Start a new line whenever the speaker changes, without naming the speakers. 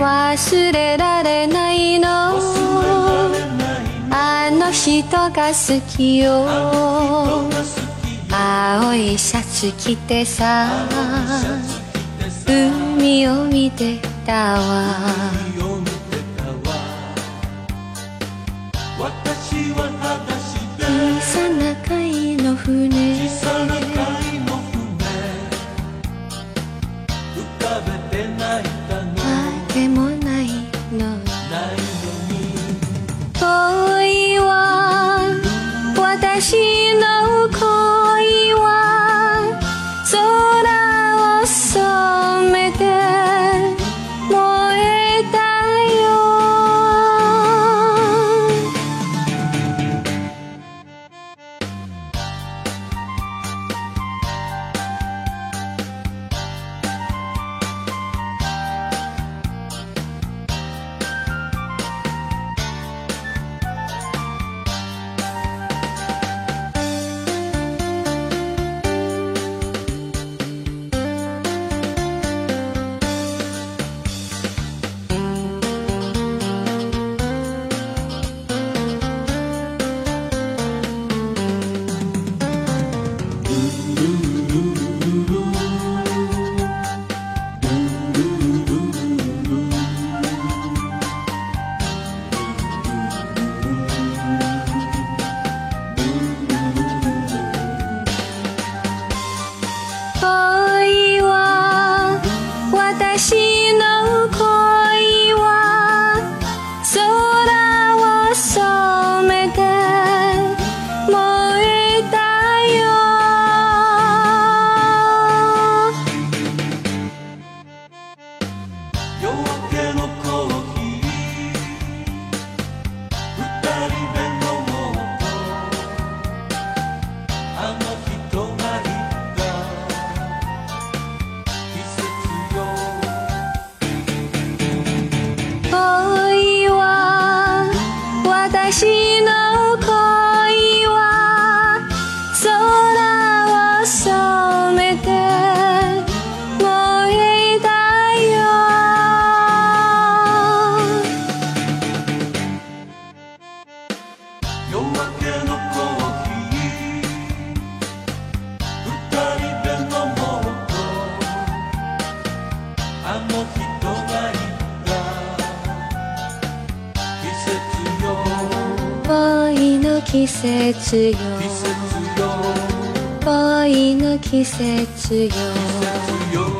忘れられないの。あの人が好きよ。青いシャツ着てさ。海を見てたわ。
私は裸
小さな貝の船。
小さな貝の船。浮かべて泣い。
恋
夜明けのコーヒー。二人で飲もう。とあの人が言った季節よ。
恋の季節よ。
季節よ
恋の季節よ。
季節よ